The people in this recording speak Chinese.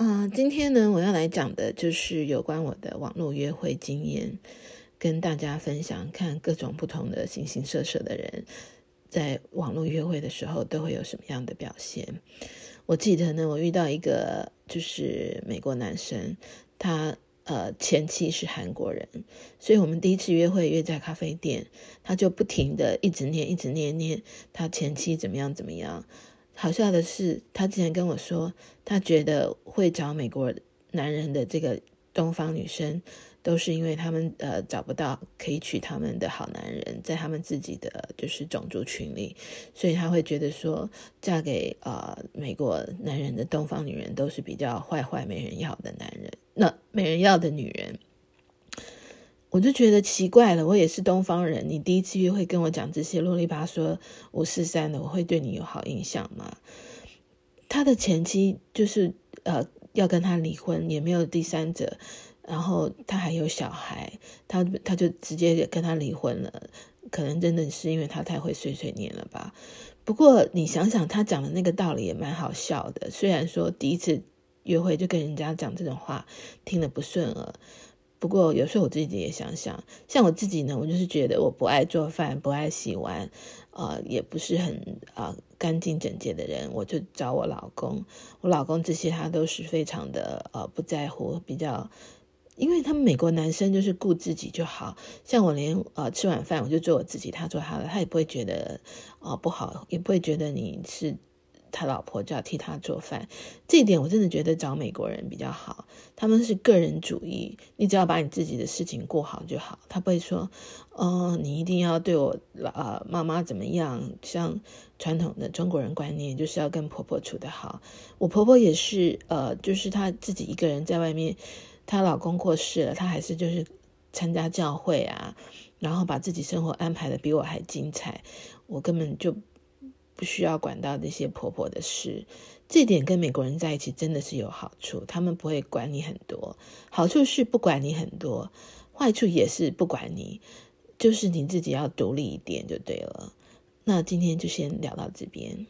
啊，今天呢，我要来讲的就是有关我的网络约会经验，跟大家分享，看各种不同的形形色色的人在网络约会的时候都会有什么样的表现。我记得呢，我遇到一个就是美国男生，他呃前妻是韩国人，所以我们第一次约会约在咖啡店，他就不停的一直念，一直念念他前妻怎么样怎么样。好笑的是，他之前跟我说，他觉得会找美国男人的这个东方女生，都是因为他们呃找不到可以娶他们的好男人，在他们自己的就是种族群里，所以他会觉得说，嫁给呃美国男人的东方女人都是比较坏坏没人要的男人，那没人要的女人。我就觉得奇怪了，我也是东方人，你第一次约会跟我讲这些啰里吧嗦五四三的，我会对你有好印象吗？他的前妻就是呃要跟他离婚，也没有第三者，然后他还有小孩，他他就直接跟他离婚了，可能真的是因为他太会碎碎念了吧。不过你想想，他讲的那个道理也蛮好笑的，虽然说第一次约会就跟人家讲这种话，听得不顺耳。不过有时候我自己也想想，像我自己呢，我就是觉得我不爱做饭，不爱洗碗，呃，也不是很啊干净整洁的人，我就找我老公。我老公这些他都是非常的呃不在乎，比较，因为他们美国男生就是顾自己就好，像我连呃吃晚饭我就做我自己，他做他的，他也不会觉得啊不好，也不会觉得你是。他老婆就要替他做饭，这一点我真的觉得找美国人比较好。他们是个人主义，你只要把你自己的事情过好就好。他不会说，哦，你一定要对我呃妈妈怎么样？像传统的中国人观念，就是要跟婆婆处得好。我婆婆也是，呃，就是她自己一个人在外面，她老公过世了，她还是就是参加教会啊，然后把自己生活安排的比我还精彩。我根本就。不需要管到那些婆婆的事，这点跟美国人在一起真的是有好处。他们不会管你很多，好处是不管你很多，坏处也是不管你，就是你自己要独立一点就对了。那今天就先聊到这边。